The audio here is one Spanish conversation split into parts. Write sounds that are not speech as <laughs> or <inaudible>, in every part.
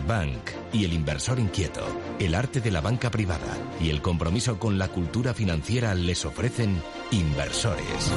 Bank y el inversor inquieto, el arte de la banca privada y el compromiso con la cultura financiera les ofrecen inversores.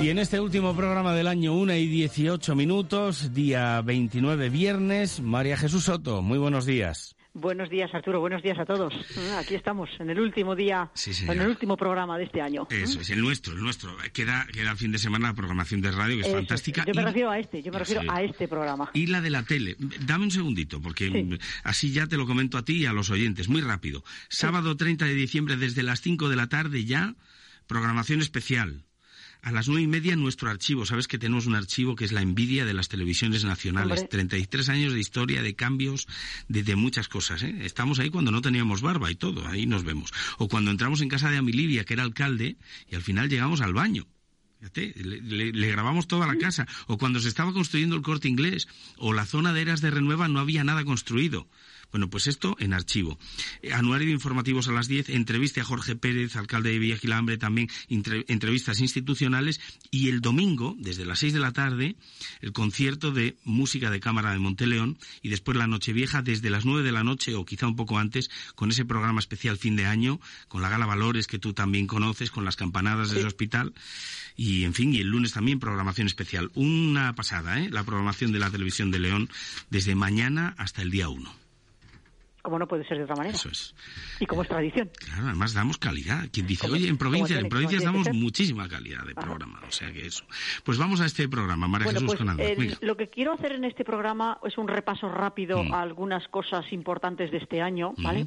Y en este último programa del año 1 y 18 minutos, día 29 viernes, María Jesús Soto, muy buenos días. Buenos días, Arturo. Buenos días a todos. Ah, aquí estamos, en el último día, en el último programa de este año. Eso es, el nuestro, el nuestro. Queda, queda el fin de semana la programación de radio, que es fantástica. Yo me refiero a este, yo me refiero a este programa. Y la de la tele. Dame un segundito, porque así ya te lo comento a ti y a los oyentes, muy rápido. Sábado 30 de diciembre, desde las 5 de la tarde ya, programación especial a las nueve y media nuestro archivo. Sabes que tenemos un archivo que es la envidia de las televisiones nacionales. 33 años de historia, de cambios, de, muchas cosas. ¿eh? Estamos ahí cuando no teníamos barba y todo. Ahí nos vemos. O cuando entramos en casa de Amilivia, que era alcalde, y al final llegamos al baño. Le, le, grabamos toda la casa. O cuando se estaba construyendo el corte inglés, o la zona de Eras de Renueva no había nada construido. Bueno, pues esto en archivo. Eh, anuario de informativos a las 10, entrevista a Jorge Pérez, alcalde de Villagilambre, también entrevistas institucionales. Y el domingo, desde las 6 de la tarde, el concierto de música de cámara de Monteleón. Y después la Nochevieja, desde las 9 de la noche o quizá un poco antes, con ese programa especial fin de año, con la Gala Valores que tú también conoces, con las campanadas del hospital. Y en fin, y el lunes también programación especial. Una pasada, ¿eh? La programación de la televisión de León desde mañana hasta el día 1 como no puede ser de otra manera. Eso es. Y como es tradición. Claro, además damos calidad. Quien dice, oye, en provincias, en provincias damos muchísima calidad de programa. O sea que eso. Pues vamos a este programa, María Jesús pues, Lo que quiero hacer en este programa es un repaso rápido mm. a algunas cosas importantes de este año, ¿vale?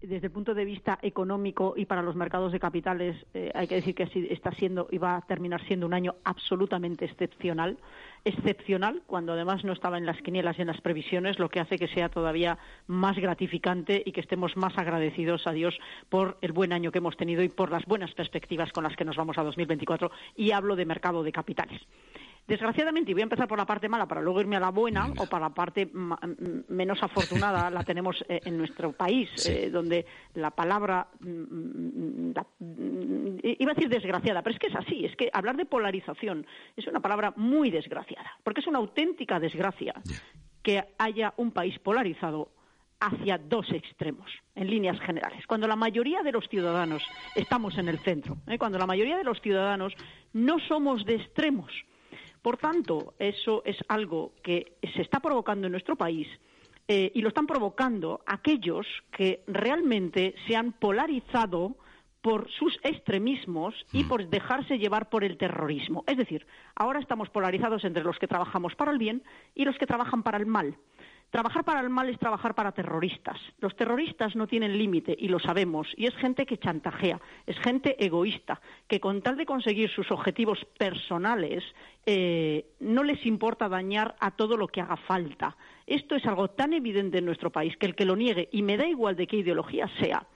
Desde el punto de vista económico y para los mercados de capitales, eh, hay que decir que está siendo y va a terminar siendo un año absolutamente excepcional. Excepcional, cuando además no estaba en las quinielas y en las previsiones, lo que hace que sea todavía más gratificante y que estemos más agradecidos a Dios por el buen año que hemos tenido y por las buenas perspectivas con las que nos vamos a 2024. Y hablo de mercado de capitales. Desgraciadamente, y voy a empezar por la parte mala para luego irme a la buena, o para la parte menos afortunada, la tenemos eh, en nuestro país, eh, donde la palabra, iba a decir desgraciada, pero es que es así, es que hablar de polarización es una palabra muy desgraciada, porque es una auténtica desgracia que haya un país polarizado hacia dos extremos, en líneas generales. Cuando la mayoría de los ciudadanos estamos en el centro, ¿eh? cuando la mayoría de los ciudadanos no somos de extremos, por tanto, eso es algo que se está provocando en nuestro país eh, y lo están provocando aquellos que realmente se han polarizado por sus extremismos y mm. por dejarse llevar por el terrorismo. Es decir, ahora estamos polarizados entre los que trabajamos para el bien y los que trabajan para el mal. Trabajar para el mal es trabajar para terroristas. Los terroristas no tienen límite y lo sabemos. Y es gente que chantajea, es gente egoísta, que con tal de conseguir sus objetivos personales eh, no les importa dañar a todo lo que haga falta. Esto es algo tan evidente en nuestro país que el que lo niegue, y me da igual de qué ideología sea,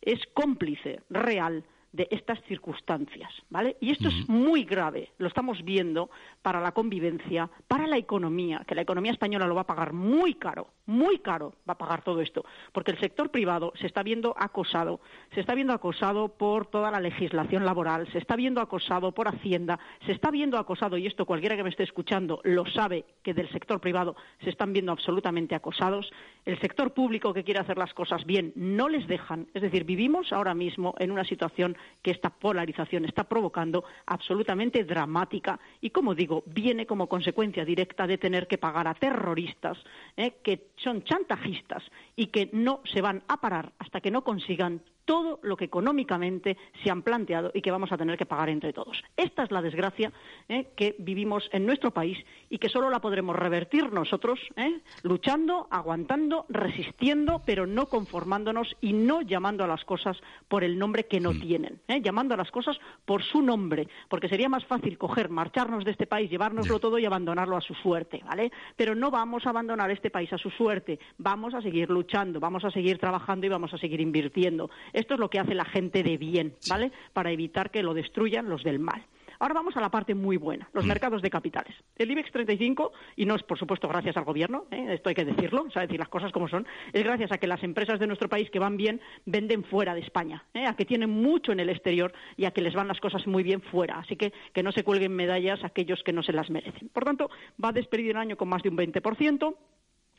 es cómplice real de estas circunstancias, ¿vale? Y esto es muy grave, lo estamos viendo para la convivencia, para la economía, que la economía española lo va a pagar muy caro, muy caro va a pagar todo esto, porque el sector privado se está viendo acosado, se está viendo acosado por toda la legislación laboral, se está viendo acosado por Hacienda, se está viendo acosado, y esto cualquiera que me esté escuchando lo sabe, que del sector privado se están viendo absolutamente acosados, el sector público que quiere hacer las cosas bien no les dejan, es decir, vivimos ahora mismo en una situación que esta polarización está provocando absolutamente dramática y, como digo, viene como consecuencia directa de tener que pagar a terroristas eh, que son chantajistas y que no se van a parar hasta que no consigan todo lo que económicamente se han planteado y que vamos a tener que pagar entre todos. Esta es la desgracia ¿eh? que vivimos en nuestro país y que solo la podremos revertir nosotros, ¿eh? luchando, aguantando, resistiendo, pero no conformándonos y no llamando a las cosas por el nombre que no mm. tienen, ¿eh? llamando a las cosas por su nombre, porque sería más fácil coger, marcharnos de este país, llevárnoslo todo y abandonarlo a su suerte, ¿vale? Pero no vamos a abandonar este país a su suerte, vamos a seguir luchando, vamos a seguir trabajando y vamos a seguir invirtiendo. Esto es lo que hace la gente de bien, ¿vale? Para evitar que lo destruyan los del mal. Ahora vamos a la parte muy buena, los mm. mercados de capitales. El IBEX 35, y no es por supuesto gracias al gobierno, ¿eh? esto hay que decirlo, o sea, decir las cosas como son, es gracias a que las empresas de nuestro país que van bien venden fuera de España, ¿eh? a que tienen mucho en el exterior y a que les van las cosas muy bien fuera. Así que que no se cuelguen medallas aquellos que no se las merecen. Por tanto, va a despedir el año con más de un 20%.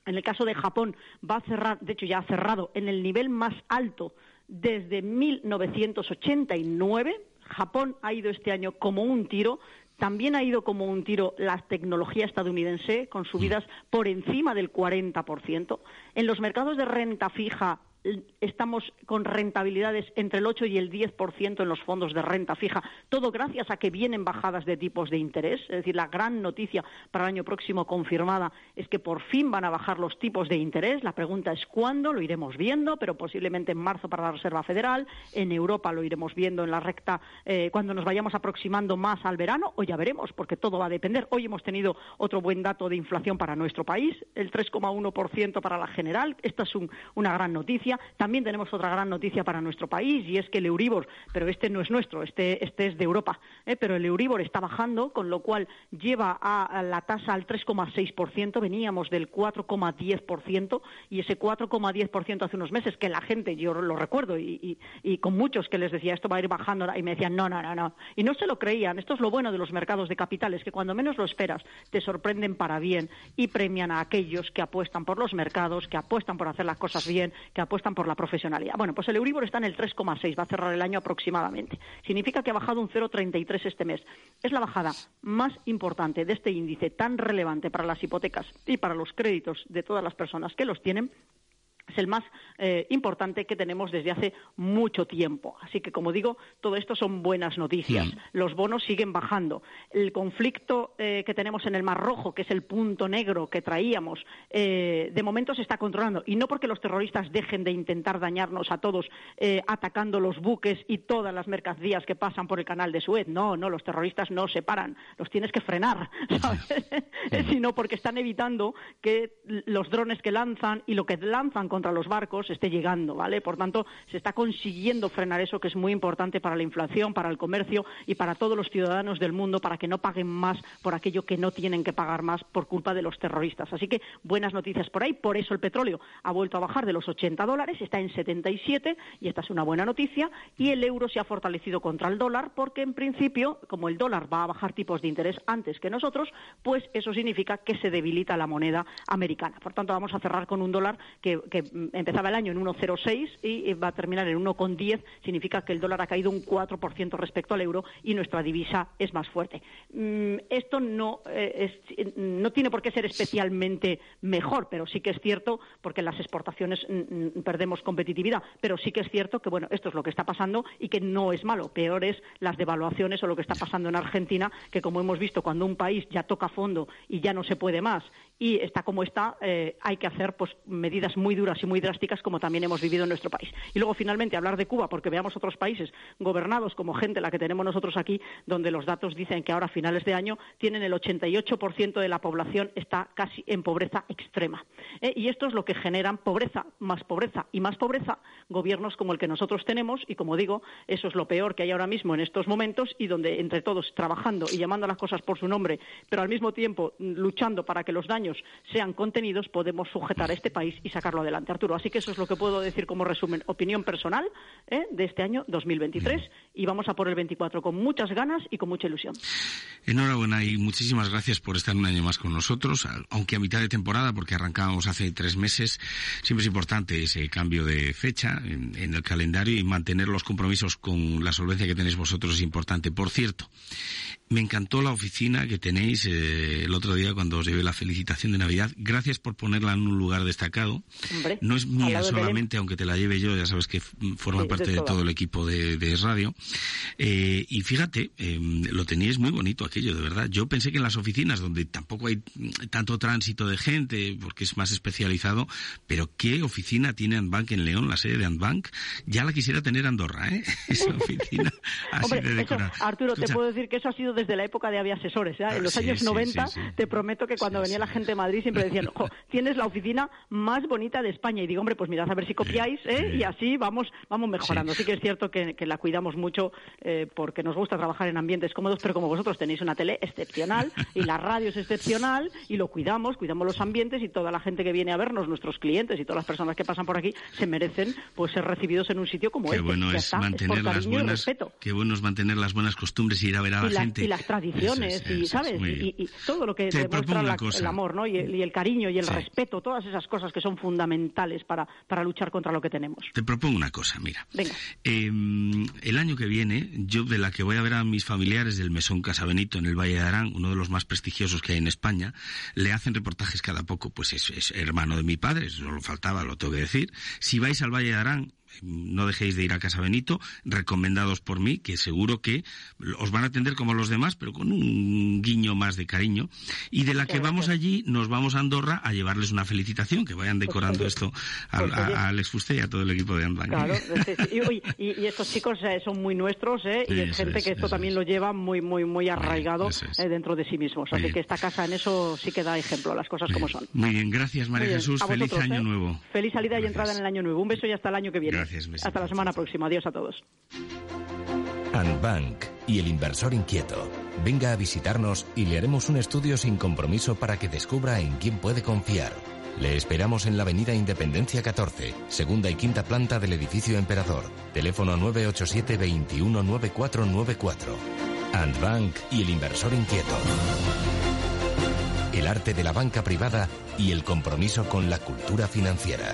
En el caso de Japón, va a cerrar, de hecho ya ha cerrado, en el nivel más alto desde 1989. Japón ha ido este año como un tiro. También ha ido como un tiro la tecnología estadounidense, con subidas por encima del 40%. En los mercados de renta fija, estamos con rentabilidades entre el 8 y el 10% en los fondos de renta fija, todo gracias a que vienen bajadas de tipos de interés. Es decir, la gran noticia para el año próximo confirmada es que por fin van a bajar los tipos de interés. La pregunta es cuándo, lo iremos viendo, pero posiblemente en marzo para la Reserva Federal. En Europa lo iremos viendo en la recta eh, cuando nos vayamos aproximando más al verano, o ya veremos, porque todo va a depender. Hoy hemos tenido otro buen dato de inflación para nuestro país, el 3,1% para la general. Esta es una gran también tenemos otra gran noticia para nuestro país y es que el Euribor, pero este no es nuestro, este, este es de Europa, ¿eh? pero el Euribor está bajando, con lo cual lleva a, la tasa al 3,6%, veníamos del 4,10% y ese 4,10% hace unos meses que la gente, yo lo recuerdo y, con muchos que les decía esto va a ir bajando y me decían no, no, no, no. Y no se lo creían. Esto es lo bueno de los mercados de capitales, que cuando menos lo esperas te sorprenden para bien y premian a aquellos que apuestan por los mercados, que apuestan por hacer las cosas bien, que apuestan están por la profesionalidad. Bueno, pues el Euribor está en el 3,6, va a cerrar el año aproximadamente. Significa que ha bajado un 0,33 este mes. Es la bajada más importante de este índice tan relevante para las hipotecas y para los créditos de todas las personas que los tienen es el más eh, importante que tenemos desde hace mucho tiempo. Así que, como digo, todo esto son buenas noticias. Los bonos siguen bajando. El conflicto eh, que tenemos en el Mar Rojo, que es el punto negro que traíamos, eh, de momento se está controlando. Y no porque los terroristas dejen de intentar dañarnos a todos atacando los buques y todas las mercancías que pasan por el canal de Suez. No, no, los terroristas no se paran. Los tienes que frenar, <laughs> ¿sabes? Mm. <laughs> Sino porque están evitando que los drones que lanzan y lo que lanzan contra los barcos esté llegando, ¿vale? Por tanto, se está consiguiendo frenar eso que es muy importante para la inflación, para el comercio y para todos los ciudadanos del mundo para que no paguen más por aquello que no tienen que pagar más por culpa de los terroristas. Así que buenas noticias por ahí. Por eso el petróleo ha vuelto a bajar de los 80 dólares, está en 77 y esta es una buena noticia. Y el euro se ha fortalecido contra el dólar porque en principio, como el dólar va a bajar tipos de interés antes que nosotros, pues eso significa que se debilita la moneda americana. Por tanto, vamos a cerrar con un dólar que empezaba el año en 1,06 y va a terminar en 1,10, significa que el dólar ha caído un 4% respecto al euro y nuestra divisa es más fuerte. Mm, esto no, eh, no tiene por qué ser especialmente mejor, pero sí que es cierto, porque en las exportaciones mm, mm, perdemos competitividad, pero sí que es cierto que bueno, esto es lo que está pasando y que no es malo. Peor es las devaluaciones o lo que está pasando en Argentina, que como hemos visto, cuando un país ya toca fondo y ya no se puede más y está como está, eh, hay que hacer pues medidas muy duras y muy drásticas como también hemos vivido en nuestro país. Y luego finalmente hablar de Cuba porque veamos otros países gobernados como gente la que tenemos nosotros aquí, donde los datos dicen que ahora a finales de año tienen el 88% de la población está casi en pobreza extrema. Eh, y esto es lo que generan pobreza, más pobreza y más pobreza, gobiernos como el que nosotros tenemos y como digo, eso es lo peor que hay ahora mismo en estos momentos y donde entre todos trabajando y llamando a las cosas por su nombre, pero al mismo tiempo luchando para que los daños sean contenidos, podemos sujetar a este país y sacarlo adelante, Arturo. Así que eso es lo que puedo decir como resumen, opinión personal ¿eh? de este año 2023 y vamos a por el 24 con muchas ganas y con mucha ilusión. Enhorabuena y muchísimas gracias por estar un año más con nosotros, aunque a mitad de temporada, porque arrancábamos hace tres meses, siempre es importante ese cambio de fecha en, en el calendario y mantener los compromisos con la solvencia que tenéis vosotros es importante. Por cierto, me encantó la oficina que tenéis eh, el otro día cuando os llevé la felicitación de Navidad. Gracias por ponerla en un lugar destacado. No es mía solamente, aunque te la lleve yo, ya sabes que forma parte de, todo el equipo de, radio. Eh, y fíjate, em, lo teníais muy bonito aquello, de verdad. Yo pensé que en las oficinas, donde tampoco hay tanto tránsito de gente, porque es más especializado, pero ¿qué oficina tiene Antbank en León, la sede de Antbank? Ya la quisiera tener Andorra, ¿eh? <laughs> Esa oficina así de decorada. Arturo, te puedo decir que eso ha sido desde la época de Avia Asesores. ¿eh? En los años 90, te prometo que cuando venía la gente de Madrid siempre decían, ojo, tienes la oficina más bonita de España. Y digo, hombre, pues mirad a ver si copiáis, ¿eh? Y así vamos, vamos mejorando. Sí, que es cierto que, la cuidamos mucho eh, porque nos gusta trabajar en ambientes cómodos, pero como vosotros tenéis una tele excepcional y la radio es excepcional y lo cuidamos, cuidamos los ambientes y toda la gente que viene a vernos, nuestros clientes y todas las personas que pasan por aquí, se merecen pues ser recibidos en un sitio como este. Bueno es mantener las buenas, qué bueno es mantener las buenas costumbres y ir a ver a la, gente. Y las tradiciones, y, ¿sabes? Y, todo lo que demuestra el amor, ¿no? Y, el cariño y el respeto, todas esas cosas que son fundamentales para, para luchar contra lo que tenemos. Te propongo una cosa, mira. Venga. Em, el año que viene, yo de la que voy a ver a mis familiares del Mesón Casabenito en el Valle de Arán, uno de los más prestigiosos que hay en España, le hacen reportajes cada poco, pues es, es hermano de mi padre, eso lo faltaba, lo tengo que decir. Si vais al Valle de Arán, no dejéis de ir a Casa Benito, recomendados por mí, que seguro que os van a atender como los demás, pero con un guiño más de cariño. Y de la que vamos allí, nos vamos a Andorra a llevarles una felicitación, que vayan decorando esto al, a, Alex Fuste y a todo el equipo de Andorra. Claro, y, estos chicos eh, son muy nuestros, ¿eh? y es gente que esto también lo lleva muy, muy, muy arraigado eh, dentro de sí mismos. Así que esta casa en eso sí que da ejemplo, las cosas como son. Muy bien, gracias María Jesús, feliz año ¿eh? nuevo. Feliz salida y entrada en el año nuevo. Un beso y hasta el año que viene. Hasta la semana próxima. Adiós a todos. Bank y el inversor inquieto. Venga a visitarnos y le haremos un estudio sin compromiso para que descubra en quién puede confiar. Le esperamos en la Avenida Independencia 14, segunda y quinta planta del edificio Emperador. Teléfono 987 219494. Bank y el inversor inquieto. El arte de la banca privada y el compromiso con la cultura financiera.